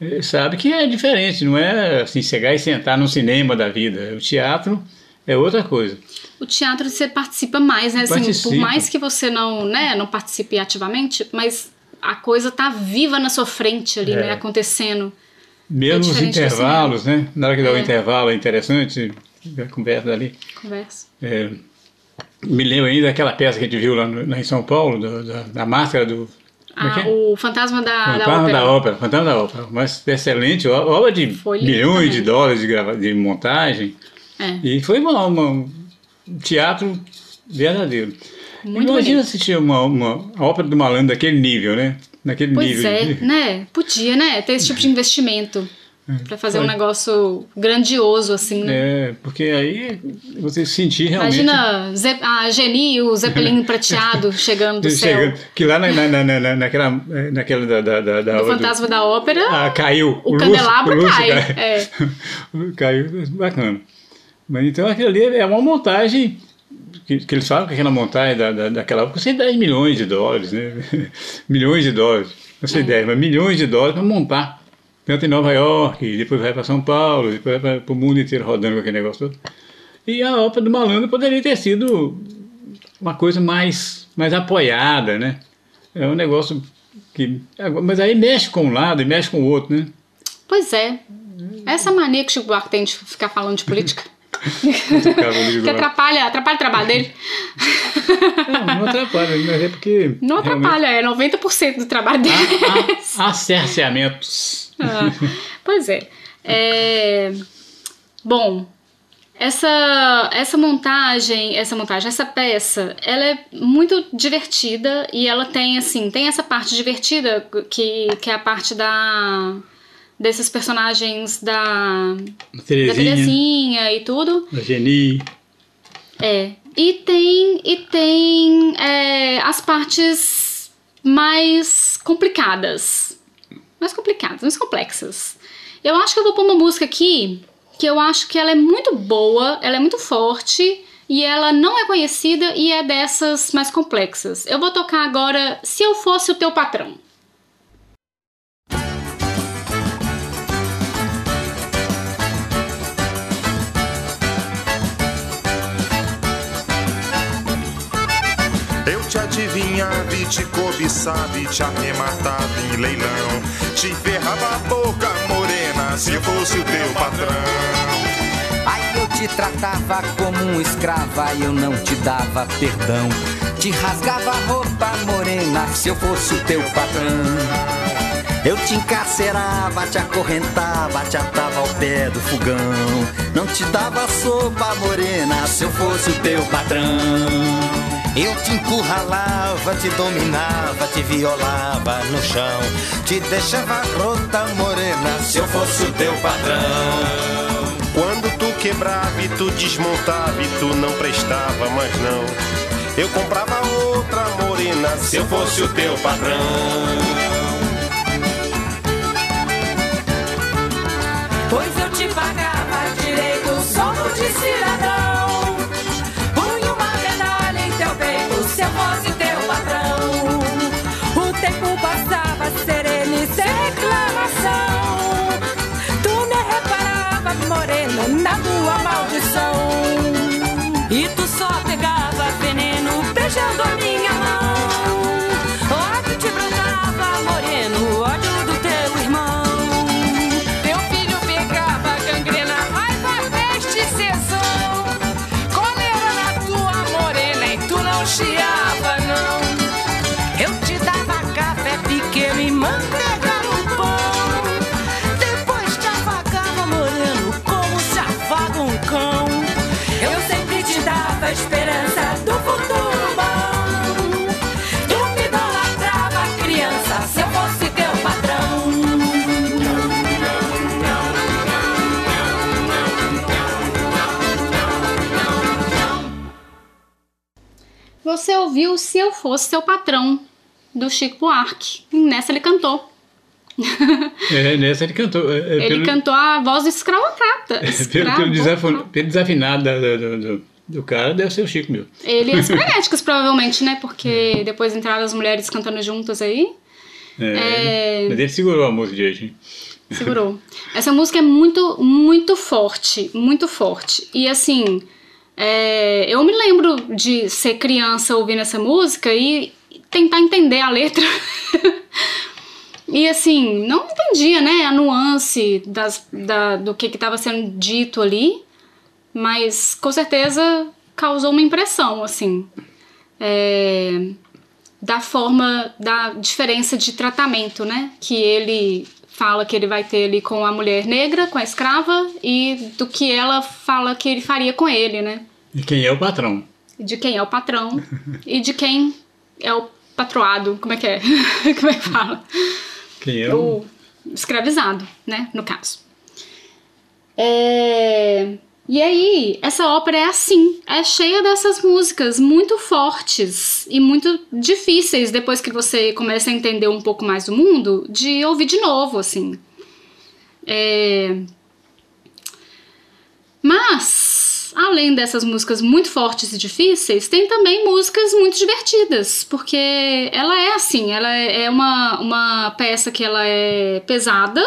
é, sabe que é diferente. Não é assim chegar e sentar no cinema da vida. O teatro é outra coisa. O teatro você participa mais, né? Assim, por mais que você não, né, não participe ativamente, mas a coisa tá viva na sua frente ali, É. né, acontecendo. Mesmo os diferente do intervalos, né? Na hora que dá o É. intervalo é interessante a conversa ali. Conversa. É, me lembro ainda daquela peça que a gente viu lá, no- lá em São Paulo, do- da, da máscara do. é Ah, é? o Fantasma da, da Fantasma Ópera. da Ópera, Fantasma da Ópera, mas excelente, obra de Foi milhões também. de dólares de, grava- de montagem, É. e foi uma, uma- um teatro verdadeiro. Muito Imagina bonito. assistir uma, uma a ópera do malandro daquele nível, né? Naquele Pois nível. é, de- né? Podia, né? Ter esse tipo de investimento. Pra fazer um negócio grandioso, assim, né? É, porque aí você sentir realmente. Imagina Ze- a Geni e o Zeppelin *laughs* prateado chegando do céu. chegando- que lá na, na, na, na- naquela, eh, naquela da, da, da, Do Fantasma da Ópera. Ah, caiu. O lustre- candelabro lustre cai, é. *laughs* caiu, bacana. Mas então aquilo ali é uma montagem que, que eles falam que aquela montagem da, da, daquela época custa 10 milhões de dólares, né? *laughs* milhões de dólares, não É. sei 10, mas milhões de dólares para montar. Tanto em Nova York, depois vai para São Paulo, depois vai para o mundo inteiro rodando com aquele negócio todo. E a ópera do malandro poderia ter sido uma coisa mais, mais apoiada, né? É um negócio que. Mas aí mexe com um lado e mexe com o outro, né? Pois é. Essa mania que o Chico Buarque tem de ficar falando de política. *laughs* *laughs* Que atrapalha, atrapalha o trabalho dele. *laughs* Não, não atrapalha, mas é porque. Não realmente atrapalha, é 90% do trabalho dele. Há cerceamentos. *laughs* Ah, pois é. É, Bom, essa, essa montagem, essa montagem, essa peça, ela é muito divertida e ela tem, assim, tem essa parte divertida que, que é a parte da desses personagens da, da Terezinha, Terezinha e tudo. a Geni. É. E tem, e tem é, as partes mais complicadas. Mais complicadas, mais complexas. Eu acho que eu vou pôr uma música aqui que eu acho que ela é muito boa, ela é muito forte e ela não é conhecida e é dessas mais complexas. Eu vou tocar agora Se Eu Fosse o Teu Patrão. Eu te adivinhava e te cobiçava e te arrematava em leilão. Te ferrava a boca morena se eu fosse o teu patrão. Aí eu te tratava como um escravo, aí eu não te dava perdão. Te rasgava a roupa morena se eu fosse o teu patrão. Eu te encarcerava, te acorrentava, te atava ao pé do fogão. Não te dava sopa morena se eu fosse o teu patrão. Eu te encurralava, te dominava, te violava no chão. Te deixava rota morena se eu fosse o teu patrão. Quando tu quebrava e tu desmontava e tu não prestava mais não. Eu comprava outra morena se eu fosse o teu patrão. Pois eu te pagava direito, sono de só pegava veneno beijando a minha Você ouviu Se Eu Fosse Seu Patrão, do Chico Buarque. E nessa ele cantou. É, nessa ele cantou. é, é, ele pelo, cantou a voz do escravocrata. *laughs* pelo, pelo, pelo desafinado da- do, do- do- cara, deve ser o Chico mesmo. Ele *laughs* e as frenéticas, provavelmente, né? Porque depois entraram as mulheres cantando juntas aí. É, É. Mas ele segurou a música direito. hein? Segurou. Essa música é muito, muito forte. Muito forte. E assim, é, eu me lembro de ser criança ouvindo essa música e tentar entender a letra. *laughs* e assim, não entendia, né? A nuance das, da, do que estava sendo dito ali. Mas com certeza causou uma impressão, assim. É, da forma, da diferença de tratamento, né? Que ele fala que ele vai ter ali com a mulher negra, com a escrava, e do que ela fala que ele faria com ele, né? E quem é o patrão? De quem é o patrão *laughs* e de quem é o patroado, como é que é? *laughs* como é que fala? Quem é o. O escravizado, né? No caso. É... E aí, essa ópera é assim, é cheia dessas músicas muito fortes e muito difíceis depois que você começa a entender um pouco mais do mundo, de ouvir de novo, assim. É... Mas, além dessas músicas muito fortes e difíceis, tem também músicas muito divertidas, porque ela é assim, ela é é uma, uma peça que ela é pesada,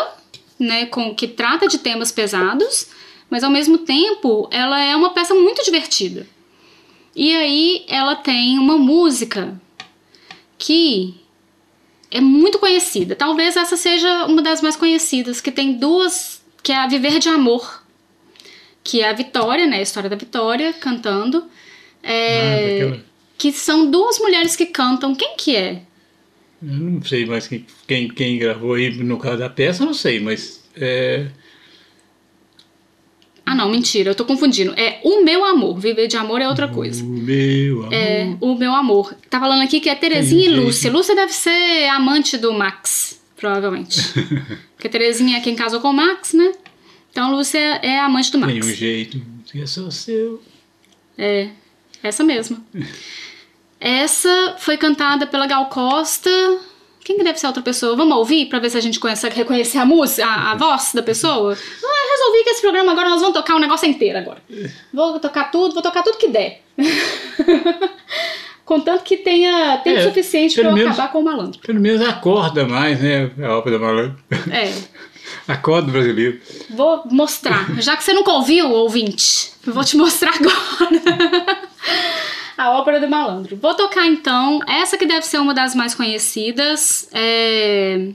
né, com, que trata de temas pesados, mas ao mesmo tempo ela é uma peça muito divertida. E aí ela tem uma música que é muito conhecida. Talvez essa seja uma das mais conhecidas, que tem duas, que é a Viver de Amor, que é a Vitória, né, a história da Vitória cantando. É, Ah, daquela- que são duas mulheres que cantam. Quem que é? Eu não sei mais quem, quem, quem gravou aí no caso da peça, não sei, mas. É, Ah, não, mentira, eu tô confundindo. É O Meu Amor. Viver de Amor é outra coisa. o meu amor. É, O Meu Amor. Tá falando aqui que é Terezinha e. Lúcia. Lúcia deve ser amante do Max, provavelmente. *laughs* Porque Terezinha é quem casou com o Max, né? Então Lúcia é amante do Max. Tem um jeito que é só seu. É, essa mesma. *laughs* Essa foi cantada pela Gal Costa. Quem que deve ser a outra pessoa? Vamos ouvir pra ver se a gente consegue reconhecer a música, a, a voz da pessoa? Ah, resolvi que esse programa agora nós vamos tocar o negócio inteiro agora. Vou tocar tudo, vou tocar tudo que der. *laughs* Contanto que tenha tempo É, suficiente pra eu menos- acabar com o malandro. Pelo menos acorda mais, né? A ópera do malandro. É, *laughs* Acorda brasileiro. vou mostrar. Já que você nunca ouviu, ouvinte, eu vou te mostrar agora. *laughs* A Ópera do Malandro. Vou tocar então essa que deve ser uma das mais conhecidas, é...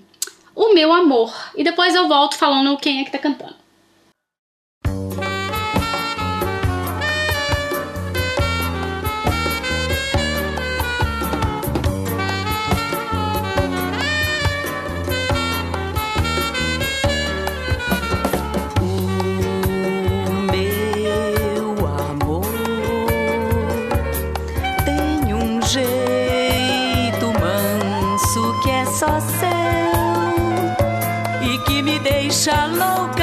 O Meu Amor. E depois eu volto falando quem é que tá cantando. Só seu e que me deixa louca.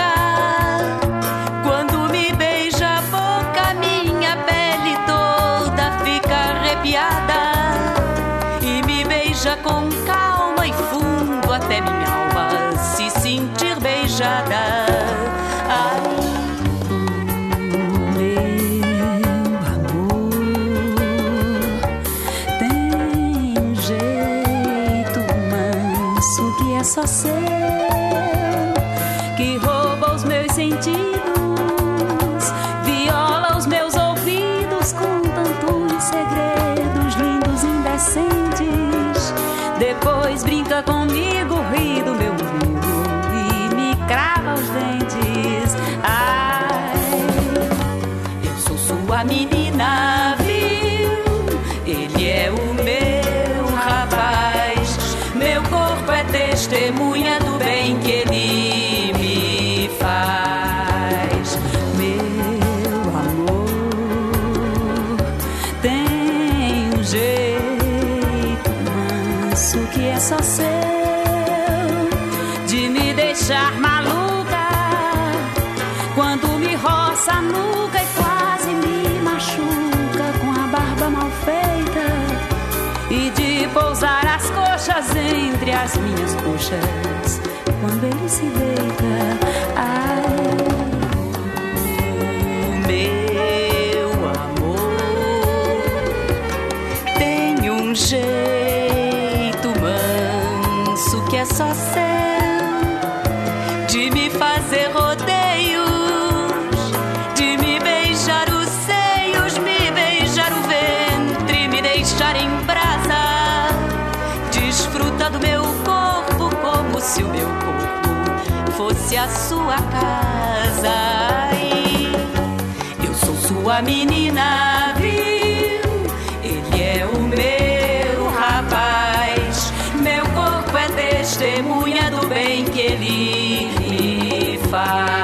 Entre as minhas coxas quando ele se deita. Ai, meu amor tem um jeito manso que é só seu fosse a sua casa. Ai, eu sou sua menina, viu? Ele é o meu rapaz. Meu corpo é testemunha do bem que ele me faz.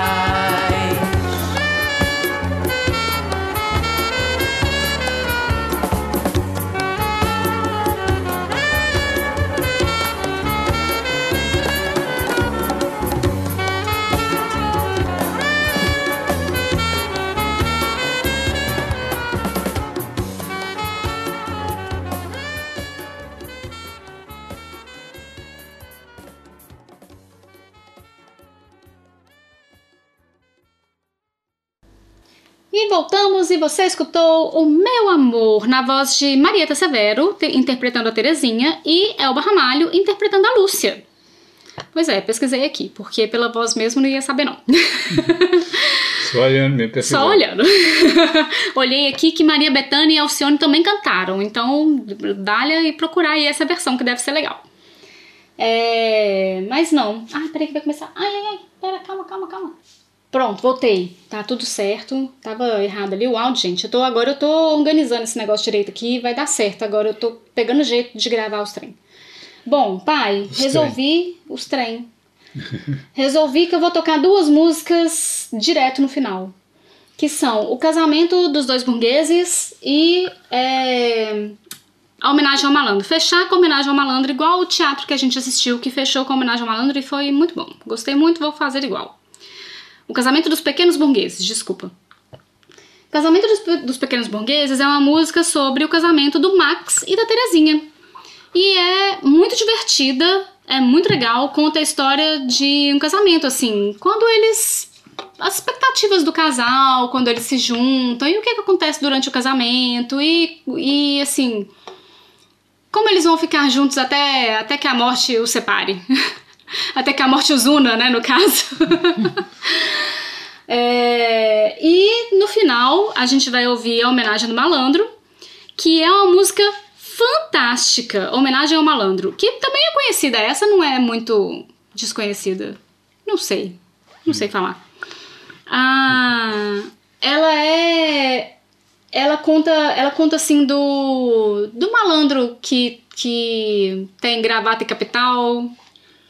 E você escutou O Meu Amor na voz de Marieta Severo, te- interpretando a Terezinha, e Elba Ramalho interpretando a Lúcia. Pois é, pesquisei aqui, porque pela voz mesmo não ia saber não. *laughs* Só olhando mesmo. pesquisando. Só olhando. *laughs* Olhei aqui que Maria Bethânia e Alcione também cantaram, então dá-lhe e procurar aí essa versão que deve ser legal. É... Mas não. Ai, peraí que vai começar. Ai, ai, ai, pera, calma, calma, calma. Pronto, voltei. Tá tudo certo. Tava errado ali o áudio, gente. Eu tô, agora eu tô organizando esse negócio direito aqui. Vai dar certo. Agora eu tô pegando jeito de gravar os trem. Bom, pai, Os resolvi os trem. Resolvi que eu vou tocar duas músicas direto no final. Que são O Casamento dos Dois Burgueses e é, a homenagem ao malandro. Fechar com a homenagem ao malandro, igual o teatro que a gente assistiu, que fechou com a homenagem ao malandro e foi muito bom. Gostei muito, vou fazer igual. O Casamento dos Pequenos Burgueses, desculpa. O Casamento dos, dos Pequenos Burgueses é uma música sobre o casamento do Max e da Terezinha. E é muito divertida, é muito legal, conta a história de um casamento, assim, quando eles. As expectativas do casal, quando eles se juntam, e o que, que acontece durante o casamento, e, e assim. Como eles vão ficar juntos até, até que a morte os separe. *laughs* *laughs* até que a morte os una, né, no caso. *laughs* É, e no final a gente vai ouvir a homenagem do malandro, que é uma música fantástica, homenagem ao malandro, que também é conhecida. Essa não é muito desconhecida, não sei, não sei falar. Ah, ela é, ela conta, ela conta assim do do malandro que que tem gravata e capital,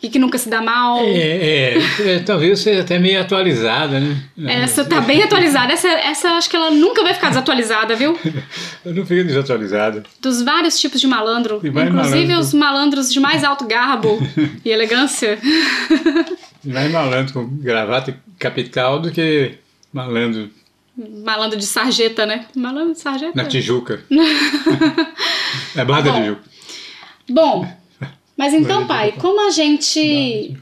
e que nunca se dá mal. É, é, é, talvez seja até meio atualizada, né? Essa tá bem atualizada. Essa, essa acho que ela nunca vai ficar desatualizada, viu? *laughs* Eu não fico desatualizada. Dos vários tipos de malandro. Inclusive malandro. os malandros de mais alto garbo *laughs* e elegância. Mais malandro com gravata e capital do que malandro Malandro de sarjeta, né? Malandro de sarjeta. na Tijuca. *laughs* é Barra da. Tijuca. Bom, mas então, pai, como a gente.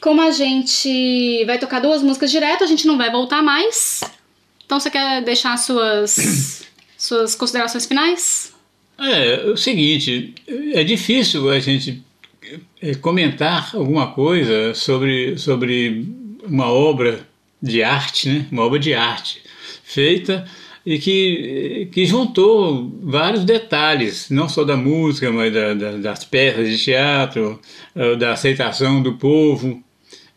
Como a gente vai tocar duas músicas direto, a gente não vai voltar mais. Então você quer deixar suas. *coughs* suas considerações finais? É, o seguinte, é difícil a gente é, comentar alguma coisa sobre, sobre uma obra de arte, né? Uma obra de arte feita e que, que juntou vários detalhes, não só da música, mas da, da- das peças de teatro, eh, da aceitação do povo.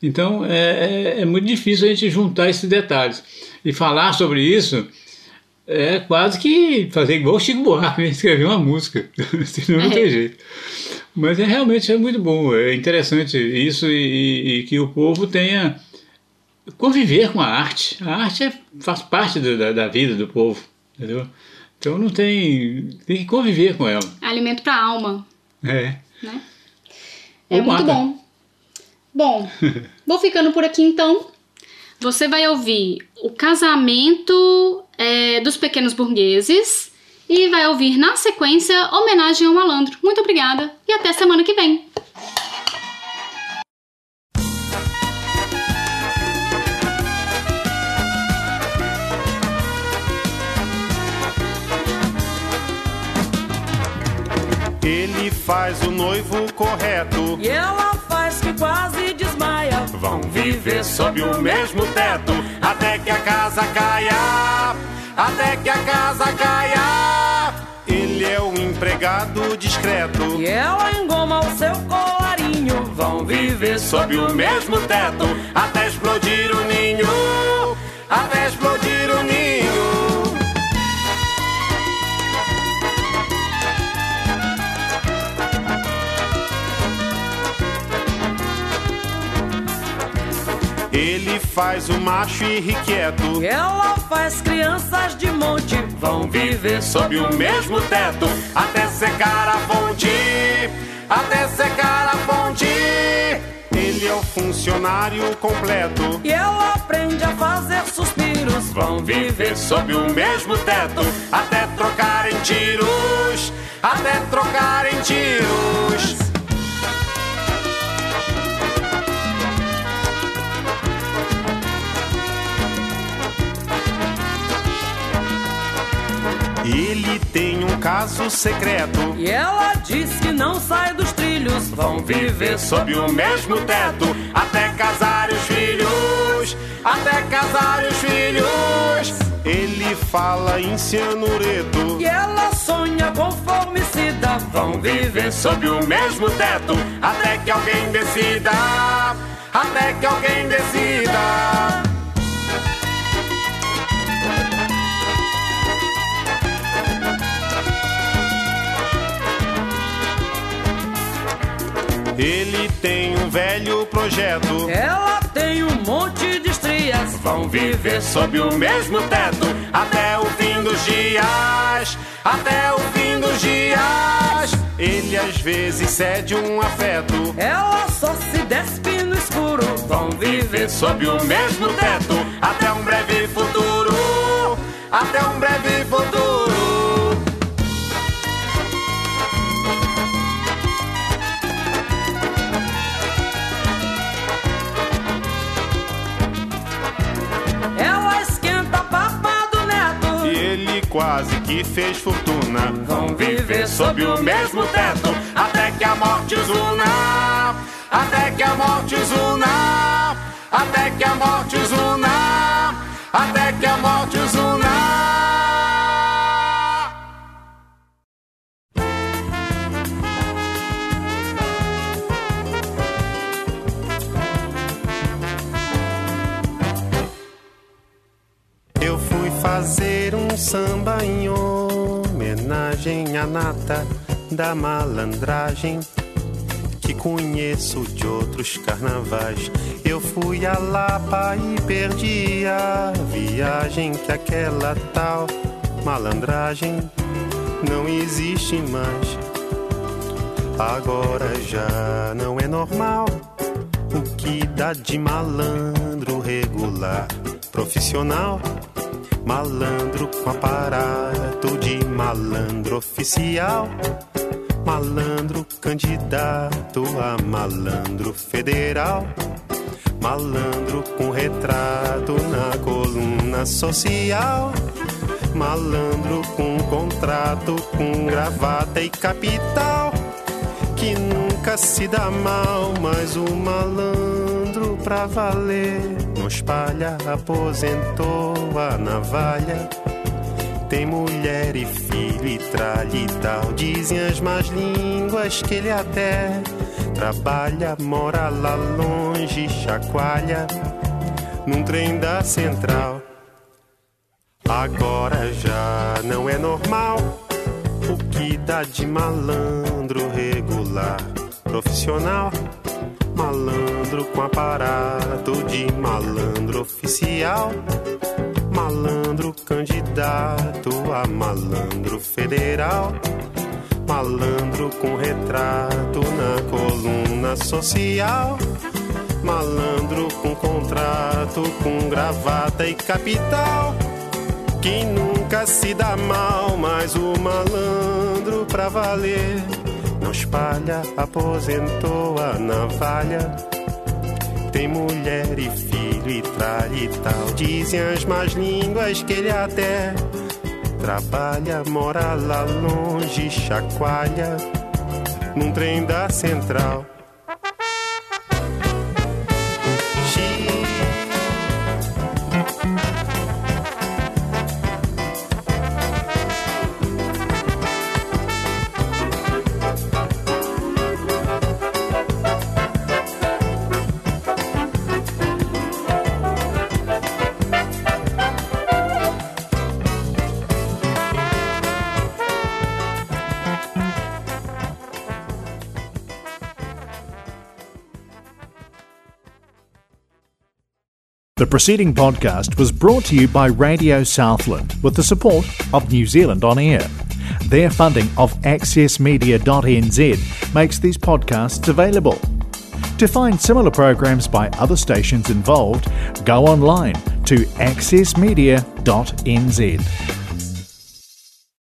Então é, é, é muito difícil a gente juntar esses detalhes. E falar sobre isso é quase que fazer igual o Chico Buarque, né? escrever uma música, *laughs* senão não tem É. jeito. Mas é realmente é muito bom, é interessante isso e, e- e que o povo tenha conviver com a arte. A arte é- faz parte do- da, da vida do povo, entendeu? Então não tem tem que conviver com ela. Alimento pra alma. É. né? É Ou muito mata. bom. Bom, *laughs* vou ficando por aqui então. Você vai ouvir o casamento é, dos pequenos burgueses e vai ouvir na sequência homenagem ao malandro. Muito obrigada e até semana que vem. Ele faz o noivo correto. E ela faz que quase desmaia. Vão viver sob o mesmo teto até que a casa caia. Até que a casa caia. Ele é o empregado discreto. E ela engoma o seu colarinho. Vão viver sob o mesmo teto até explodir o ninho. Até explodir o ninho. Ele faz o macho irrequieto. Ela faz crianças de monte. Vão viver sob o mesmo teto até secar a fonte. Até secar a fonte. Ele é o funcionário completo. E ela aprende a fazer suspiros. Vão viver sob o mesmo teto até trocarem tiros. Até trocarem tiros. Caso secreto. E ela diz que não sai dos trilhos. Vão viver sob o mesmo teto até casar os filhos. Até casar os filhos. Ele fala em cianureto. E ela sonha com formicida. Vão viver sob o mesmo teto até que alguém decida. Até que alguém decida. Ele tem um velho projeto. Ela tem um monte de estrias. Vão viver sob o mesmo teto até o fim dos dias. Até o fim dos dias. Ele às vezes cede um afeto. Ela só se despe no escuro. Vão viver sob o mesmo teto até um breve futuro. Até um breve quase que fez fortuna. Vão viver sob o mesmo teto até que a morte os una. Até que a morte os una. Até que a morte os una. Até que a morte os una. Fazer um samba em homenagem à nata da malandragem que conheço de outros carnavais. Eu fui a Lapa e perdi a viagem que aquela tal malandragem não existe mais. Agora já não é normal o que dá de malandro regular, profissional. Malandro com aparato de malandro oficial. Malandro candidato a malandro federal. Malandro com retrato na coluna social. Malandro com contrato, com gravata e capital. Que nunca se dá mal, mas o malandro pra valer. Não espalha, aposentou a navalha. Tem mulher e filho e tralha e tal. Dizem as más línguas que ele até trabalha, mora lá longe, chacoalha num trem da central. Agora já não é normal o que dá de malandro regular, profissional. Malandro com aparato de malandro oficial. Malandro candidato a malandro federal. Malandro com retrato na coluna social. Malandro com contrato, com gravata e capital. Quem nunca se dá mal, mas o malandro pra valer. Espalha, aposentou a navalha. Tem mulher e filho e tralha e tal. Dizem as más línguas que ele até trabalha, mora lá longe, chacoalha num trem da central. Preceding podcast was brought to you by Radio Southland with the support of New Zealand On Air. Their funding of accessmedia.nz makes these podcasts available. To find similar programs by other stations involved, go online to accessmedia.nz.